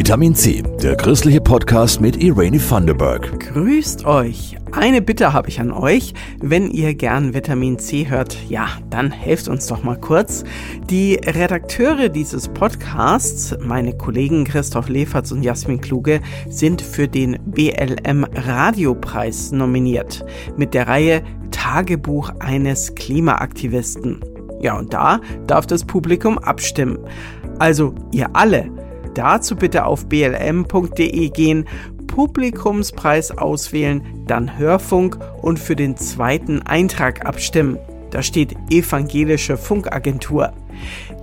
Vitamin C, der christliche Podcast mit Irene Thunderberg. Grüßt euch. Eine Bitte habe ich an euch. Wenn ihr gern Vitamin C hört, ja, dann helft uns doch mal kurz. Die Redakteure dieses Podcasts, meine Kollegen Christoph Leferz und Jasmin Kluge, sind für den BLM Radiopreis nominiert. Mit der Reihe Tagebuch eines Klimaaktivisten. Ja, und da darf das Publikum abstimmen. Also ihr alle. Dazu bitte auf blm.de gehen, Publikumspreis auswählen, dann Hörfunk und für den zweiten Eintrag abstimmen. Da steht Evangelische Funkagentur.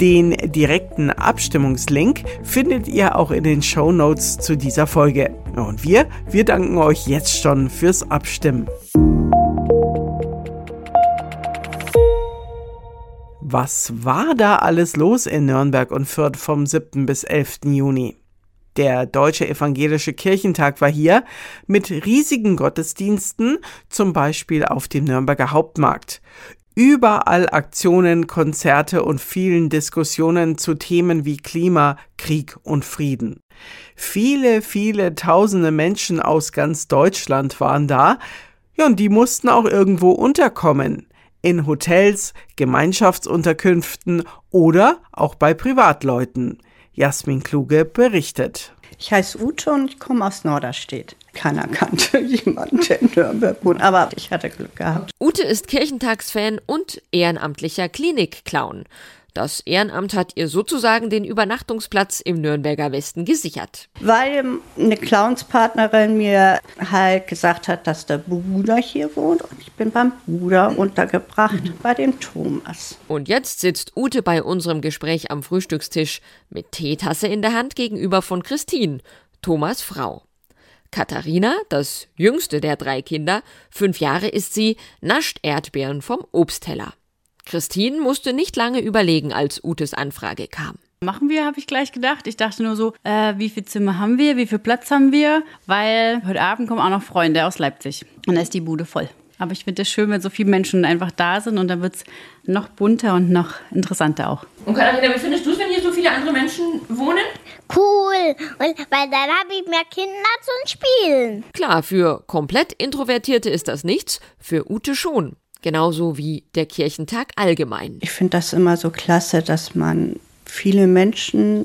Den direkten Abstimmungslink findet ihr auch in den Show Notes zu dieser Folge. Und wir, wir danken euch jetzt schon fürs Abstimmen. Was war da alles los in Nürnberg und Fürth vom 7. bis 11. Juni? Der Deutsche Evangelische Kirchentag war hier mit riesigen Gottesdiensten, zum Beispiel auf dem Nürnberger Hauptmarkt. Überall Aktionen, Konzerte und vielen Diskussionen zu Themen wie Klima, Krieg und Frieden. Viele, viele tausende Menschen aus ganz Deutschland waren da, ja, und die mussten auch irgendwo unterkommen in Hotels, Gemeinschaftsunterkünften oder auch bei Privatleuten. Jasmin Kluge berichtet. Ich heiße Ute und ich komme aus Norderstedt. Keiner kannte jemanden, der in Nürnberg wohnt, aber ich hatte Glück gehabt. Ute ist Kirchentagsfan und ehrenamtlicher Klinikclown. Das Ehrenamt hat ihr sozusagen den Übernachtungsplatz im Nürnberger Westen gesichert. Weil eine Clownspartnerin mir halt gesagt hat, dass der Bruder hier wohnt und ich bin beim Bruder untergebracht, bei dem Thomas. Und jetzt sitzt Ute bei unserem Gespräch am Frühstückstisch mit Teetasse in der Hand gegenüber von Christine, Thomas Frau. Katharina, das jüngste der drei Kinder, fünf Jahre ist sie, nascht Erdbeeren vom Obstteller. Christine musste nicht lange überlegen, als Utes Anfrage kam. Machen wir, habe ich gleich gedacht. Ich dachte nur so, äh, wie viel Zimmer haben wir, wie viel Platz haben wir, weil heute Abend kommen auch noch Freunde aus Leipzig und da ist die Bude voll. Aber ich finde es schön, wenn so viele Menschen einfach da sind und dann wird es noch bunter und noch interessanter auch. Und Katharina, wie findest du es, wenn hier so viele andere Menschen wohnen? Cool, und weil dann habe ich mehr Kinder zum Spielen. Klar, für komplett Introvertierte ist das nichts, für Ute schon genauso wie der Kirchentag allgemein. Ich finde das immer so klasse, dass man viele Menschen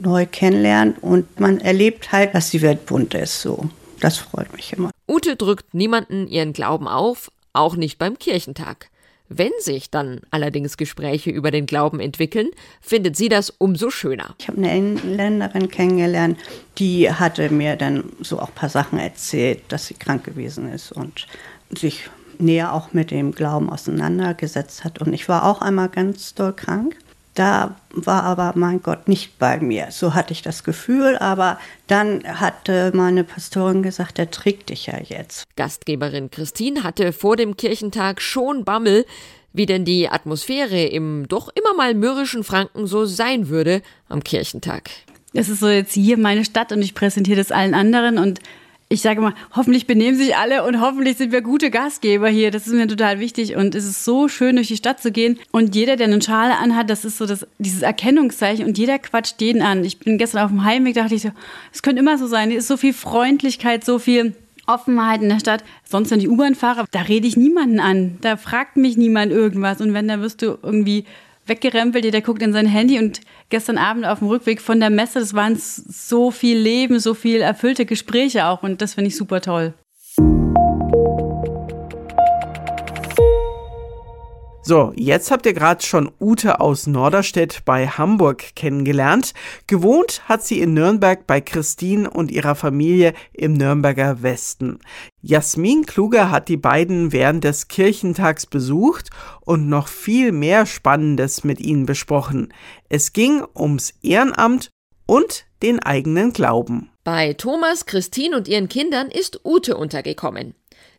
neu kennenlernt und man erlebt halt, dass die Welt bunt ist. So, das freut mich immer. Ute drückt niemanden ihren Glauben auf, auch nicht beim Kirchentag. Wenn sich dann allerdings Gespräche über den Glauben entwickeln, findet sie das umso schöner. Ich habe eine Engländerin kennengelernt, die hatte mir dann so auch ein paar Sachen erzählt, dass sie krank gewesen ist und sich näher auch mit dem Glauben auseinandergesetzt hat. Und ich war auch einmal ganz doll krank. Da war aber mein Gott nicht bei mir. So hatte ich das Gefühl, aber dann hatte meine Pastorin gesagt, er trägt dich ja jetzt. Gastgeberin Christine hatte vor dem Kirchentag schon Bammel, wie denn die Atmosphäre im doch immer mal mürrischen Franken so sein würde am Kirchentag. Es ist so jetzt hier meine Stadt und ich präsentiere das allen anderen und ich sage mal, hoffentlich benehmen sich alle und hoffentlich sind wir gute Gastgeber hier. Das ist mir total wichtig und es ist so schön, durch die Stadt zu gehen. Und jeder, der eine Schale anhat, das ist so das, dieses Erkennungszeichen und jeder quatscht jeden an. Ich bin gestern auf dem Heimweg, dachte ich so, es könnte immer so sein. Es ist so viel Freundlichkeit, so viel Offenheit in der Stadt. Sonst, wenn ich U-Bahn fahre, da rede ich niemanden an. Da fragt mich niemand irgendwas. Und wenn, dann wirst du irgendwie weggerempelt, jeder guckt in sein Handy und gestern Abend auf dem Rückweg von der Messe, das waren so viel Leben, so viel erfüllte Gespräche auch und das finde ich super toll. So, jetzt habt ihr gerade schon Ute aus Norderstedt bei Hamburg kennengelernt. Gewohnt hat sie in Nürnberg bei Christine und ihrer Familie im Nürnberger Westen. Jasmin Kluger hat die beiden während des Kirchentags besucht und noch viel mehr Spannendes mit ihnen besprochen. Es ging ums Ehrenamt und den eigenen Glauben. Bei Thomas, Christine und ihren Kindern ist Ute untergekommen.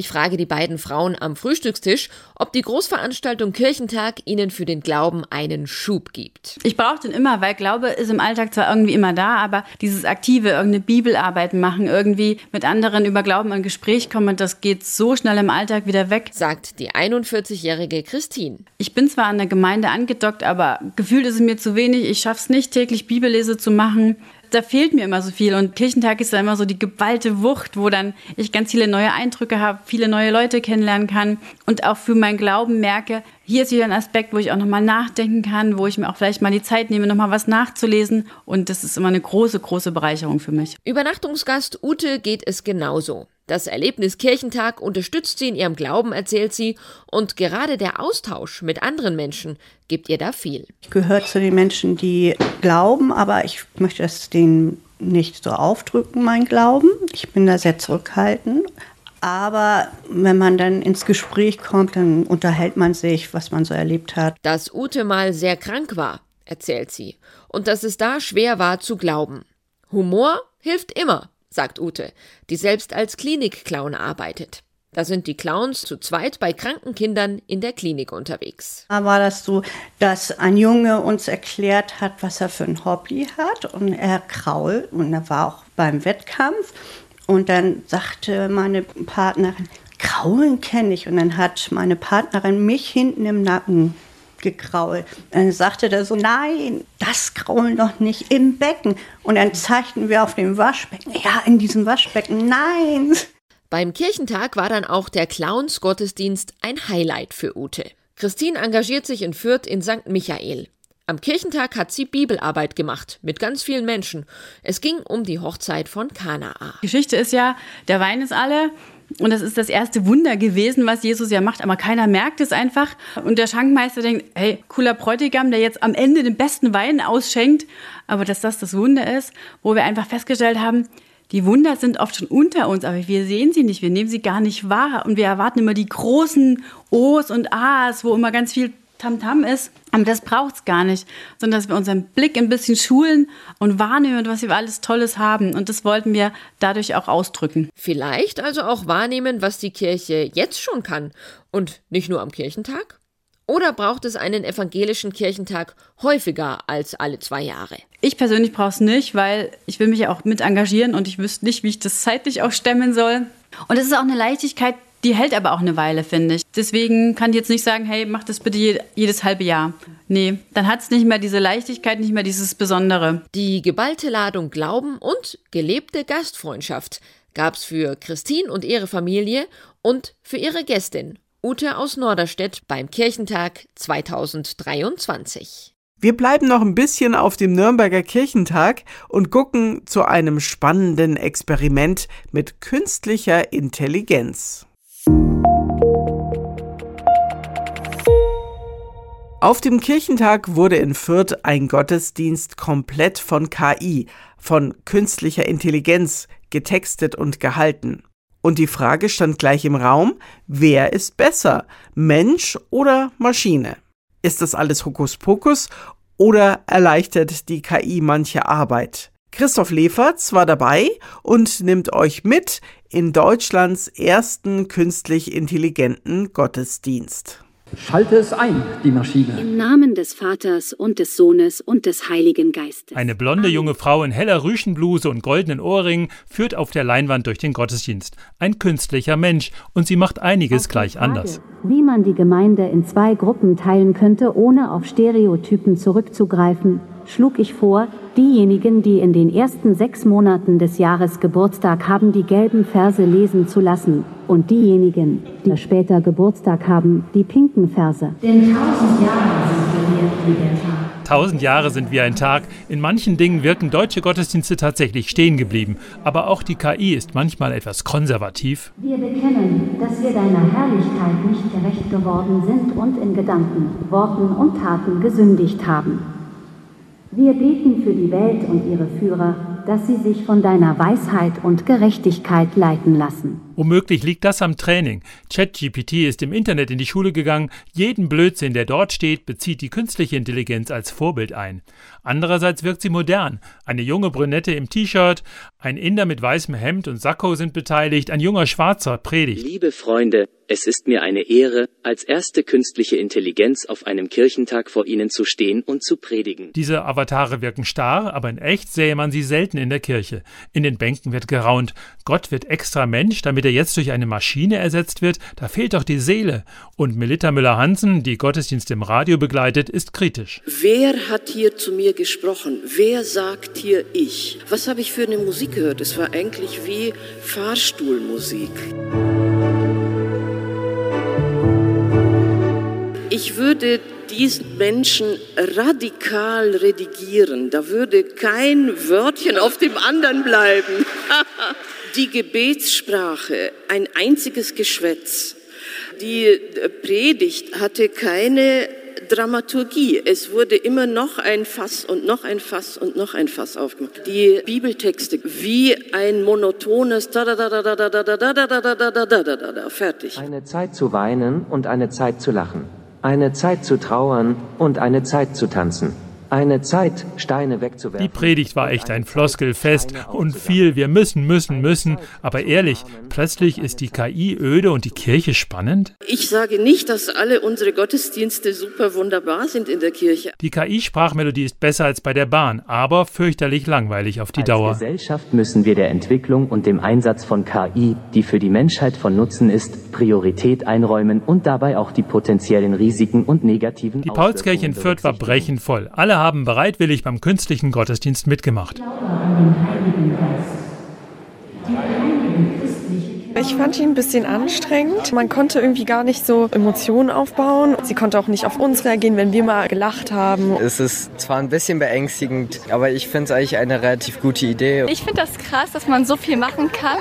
Ich frage die beiden Frauen am Frühstückstisch, ob die Großveranstaltung Kirchentag ihnen für den Glauben einen Schub gibt. Ich brauche den immer, weil Glaube ist im Alltag zwar irgendwie immer da, aber dieses aktive, irgendeine Bibelarbeit machen, irgendwie mit anderen über Glauben in Gespräch kommen, das geht so schnell im Alltag wieder weg. Sagt die 41-jährige Christine. Ich bin zwar an der Gemeinde angedockt, aber gefühlt ist es mir zu wenig. Ich schaffe es nicht, täglich Bibellese zu machen da fehlt mir immer so viel. Und Kirchentag ist da immer so die geballte Wucht, wo dann ich ganz viele neue Eindrücke habe, viele neue Leute kennenlernen kann und auch für meinen Glauben merke, hier ist wieder ein Aspekt, wo ich auch nochmal nachdenken kann, wo ich mir auch vielleicht mal die Zeit nehme, nochmal was nachzulesen. Und das ist immer eine große, große Bereicherung für mich. Übernachtungsgast Ute geht es genauso. Das Erlebnis Kirchentag unterstützt sie in ihrem Glauben, erzählt sie, und gerade der Austausch mit anderen Menschen gibt ihr da viel. Ich gehöre zu den Menschen, die glauben, aber ich möchte es denen nicht so aufdrücken, mein Glauben. Ich bin da sehr zurückhaltend. Aber wenn man dann ins Gespräch kommt, dann unterhält man sich, was man so erlebt hat. Dass Ute mal sehr krank war, erzählt sie, und dass es da schwer war zu glauben. Humor hilft immer, sagt Ute, die selbst als Klinikclown arbeitet. Da sind die Clowns zu zweit bei kranken Kindern in der Klinik unterwegs. Da war das so, dass ein Junge uns erklärt hat, was er für ein Hobby hat und er krault und er war auch beim Wettkampf und dann sagte meine Partnerin, Kraulen kenne ich und dann hat meine Partnerin mich hinten im Nacken gekrault. Dann sagte der so, nein, das kraulen doch nicht im Becken. Und dann zeigten wir auf dem Waschbecken, ja, in diesem Waschbecken, nein. Beim Kirchentag war dann auch der Clowns-Gottesdienst ein Highlight für Ute. Christine engagiert sich in Fürth in St. Michael. Am Kirchentag hat sie Bibelarbeit gemacht mit ganz vielen Menschen. Es ging um die Hochzeit von Kanaa. Geschichte ist ja, der Wein ist alle und das ist das erste Wunder gewesen, was Jesus ja macht, aber keiner merkt es einfach. Und der Schankmeister denkt, hey, cooler Bräutigam, der jetzt am Ende den besten Wein ausschenkt. Aber dass das das Wunder ist, wo wir einfach festgestellt haben, die Wunder sind oft schon unter uns, aber wir sehen sie nicht, wir nehmen sie gar nicht wahr und wir erwarten immer die großen O's und A's, wo immer ganz viel Tamtam -Tam ist. Aber das braucht es gar nicht, sondern dass wir unseren Blick ein bisschen schulen und wahrnehmen, was wir alles Tolles haben. Und das wollten wir dadurch auch ausdrücken. Vielleicht also auch wahrnehmen, was die Kirche jetzt schon kann und nicht nur am Kirchentag? Oder braucht es einen evangelischen Kirchentag häufiger als alle zwei Jahre? Ich persönlich brauche es nicht, weil ich will mich ja auch mit engagieren und ich wüsste nicht, wie ich das zeitlich auch stemmen soll. Und es ist auch eine Leichtigkeit, die hält aber auch eine Weile, finde ich. Deswegen kann ich jetzt nicht sagen, hey, mach das bitte jedes halbe Jahr. Nee, dann hat es nicht mehr diese Leichtigkeit, nicht mehr dieses Besondere. Die geballte Ladung Glauben und gelebte Gastfreundschaft gab es für Christine und ihre Familie und für ihre Gästin, Ute aus Norderstedt, beim Kirchentag 2023. Wir bleiben noch ein bisschen auf dem Nürnberger Kirchentag und gucken zu einem spannenden Experiment mit künstlicher Intelligenz. Auf dem Kirchentag wurde in Fürth ein Gottesdienst komplett von KI, von künstlicher Intelligenz, getextet und gehalten. Und die Frage stand gleich im Raum, wer ist besser, Mensch oder Maschine? Ist das alles Hokuspokus oder erleichtert die KI manche Arbeit? Christoph Leferz war dabei und nimmt euch mit in Deutschlands ersten künstlich intelligenten Gottesdienst. Schalte es ein, die Maschine. Im Namen des Vaters und des Sohnes und des Heiligen Geistes. Eine blonde junge Frau in heller Rüschenbluse und goldenen Ohrringen führt auf der Leinwand durch den Gottesdienst. Ein künstlicher Mensch und sie macht einiges gleich Frage, anders. Wie man die Gemeinde in zwei Gruppen teilen könnte, ohne auf Stereotypen zurückzugreifen, schlug ich vor, diejenigen, die in den ersten sechs Monaten des Jahres Geburtstag haben, die gelben Verse lesen zu lassen und diejenigen, die später Geburtstag haben, die pinken Verse. Denn tausend Jahre sind wir wie der Tag. Tausend Jahre sind wie ein Tag. In manchen Dingen wirken deutsche Gottesdienste tatsächlich stehen geblieben. Aber auch die KI ist manchmal etwas konservativ. Wir bekennen, dass wir deiner Herrlichkeit nicht gerecht geworden sind und in Gedanken, Worten und Taten gesündigt haben. Wir beten für die Welt und ihre Führer, dass sie sich von deiner Weisheit und Gerechtigkeit leiten lassen. Womöglich liegt das am Training. ChatGPT ist im Internet in die Schule gegangen. Jeden Blödsinn, der dort steht, bezieht die künstliche Intelligenz als Vorbild ein. Andererseits wirkt sie modern. Eine junge Brünette im T-Shirt, ein Inder mit weißem Hemd und Sakko sind beteiligt, ein junger Schwarzer predigt. Liebe Freunde, es ist mir eine Ehre, als erste künstliche Intelligenz auf einem Kirchentag vor Ihnen zu stehen und zu predigen. Diese Avatare wirken starr, aber in echt sähe man sie selten in der Kirche. In den Bänken wird geraunt. Gott wird extra Mensch, damit er jetzt durch eine Maschine ersetzt wird, da fehlt doch die Seele. Und Melitta Müller-Hansen, die Gottesdienst im Radio begleitet, ist kritisch. Wer hat hier zu mir gesprochen? Wer sagt hier ich? Was habe ich für eine Musik gehört? Es war eigentlich wie Fahrstuhlmusik. Ich würde diesen Menschen radikal redigieren. Da würde kein Wörtchen auf dem anderen bleiben. Die Gebetssprache, ein einziges Geschwätz. Die Predigt hatte keine Dramaturgie. Es wurde immer noch ein Fass und noch ein Fass und noch ein Fass aufgemacht. Die Bibeltexte wie ein monotones fertig. Eine Zeit zu weinen und eine Zeit zu lachen. Eine Zeit zu trauern und eine Zeit zu tanzen. Eine Zeit, Steine wegzuwerfen. Die Predigt war echt ein Floskelfest und viel wir müssen, müssen, müssen. Aber ehrlich, plötzlich ist die KI öde und die Kirche spannend? Ich sage nicht, dass alle unsere Gottesdienste super wunderbar sind in der Kirche. Die KI-Sprachmelodie ist besser als bei der Bahn, aber fürchterlich langweilig auf die Als Dauer. Gesellschaft müssen wir der Entwicklung und dem Einsatz von KI, die für die Menschheit von Nutzen ist, Priorität einräumen und dabei auch die potenziellen Risiken und negativen Die Paulskirche in Fürth war brechend voll. Alle haben bereitwillig beim künstlichen Gottesdienst mitgemacht. Ich fand ihn ein bisschen anstrengend. Man konnte irgendwie gar nicht so Emotionen aufbauen. Sie konnte auch nicht auf uns reagieren, wenn wir mal gelacht haben. Es ist zwar ein bisschen beängstigend, aber ich finde es eigentlich eine relativ gute Idee. Ich finde das krass, dass man so viel machen kann.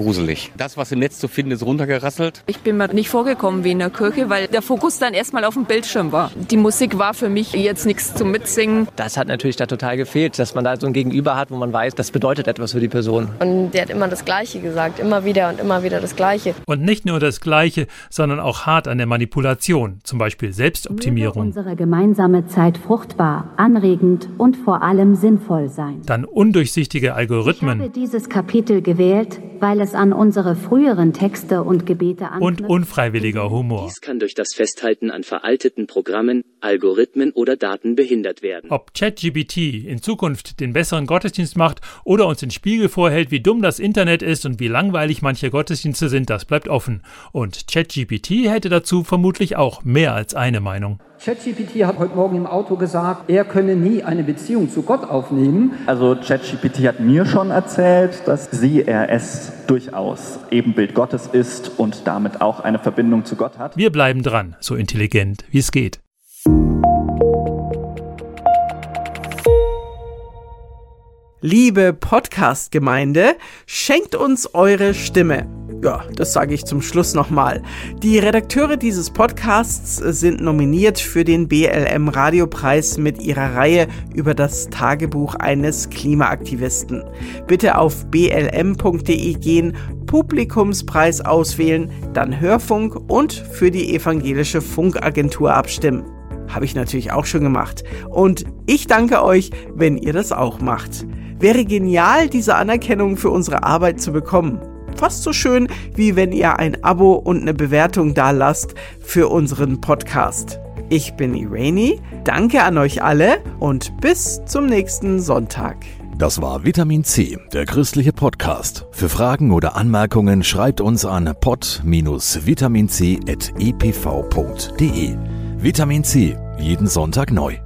Gruselig. Das, was im Netz zu finden ist, runtergerasselt. Ich bin mir nicht vorgekommen wie in der Kirche, weil der Fokus dann erstmal auf dem Bildschirm war. Die Musik war für mich jetzt nichts zum Mitsingen. Das hat natürlich da total gefehlt, dass man da so ein Gegenüber hat, wo man weiß, das bedeutet etwas für die Person. Und der hat immer das Gleiche gesagt, immer wieder und immer wieder das Gleiche. Und nicht nur das Gleiche, sondern auch hart an der Manipulation, zum Beispiel Möge Selbstoptimierung. unsere gemeinsame Zeit fruchtbar, anregend und vor allem sinnvoll sein. Dann undurchsichtige Ich habe Algorithmen dieses Kapitel gewählt, weil es an unsere früheren Texte und Gebete und anknüpft. unfreiwilliger Humor. Dies kann durch das Festhalten an veralteten Programmen, Algorithmen oder Daten behindert werden. Ob ChatGPT in Zukunft den besseren Gottesdienst macht oder uns den Spiegel vorhält, wie dumm das Internet ist und wie langweilig manche Gottesdienste sind, das bleibt offen. Und ChatGPT hätte dazu vermutlich auch mehr als eine Meinung. ChatGPT hat heute Morgen im Auto gesagt, er könne nie eine Beziehung zu Gott aufnehmen. Also ChatGPT hat mir schon erzählt, dass sie RS durchaus Ebenbild Gottes ist und damit auch eine Verbindung zu Gott hat. Wir bleiben dran, so intelligent wie es geht. Liebe Podcast-Gemeinde, schenkt uns eure Stimme. Ja, das sage ich zum Schluss nochmal. Die Redakteure dieses Podcasts sind nominiert für den BLM Radiopreis mit ihrer Reihe über das Tagebuch eines Klimaaktivisten. Bitte auf blm.de gehen, Publikumspreis auswählen, dann Hörfunk und für die evangelische Funkagentur abstimmen. Habe ich natürlich auch schon gemacht. Und ich danke euch, wenn ihr das auch macht. Wäre genial, diese Anerkennung für unsere Arbeit zu bekommen. Fast so schön, wie wenn ihr ein Abo und eine Bewertung da lasst für unseren Podcast. Ich bin Irene, danke an euch alle und bis zum nächsten Sonntag. Das war Vitamin C, der christliche Podcast. Für Fragen oder Anmerkungen schreibt uns an pod-vitaminc.epv.de. Vitamin C, jeden Sonntag neu.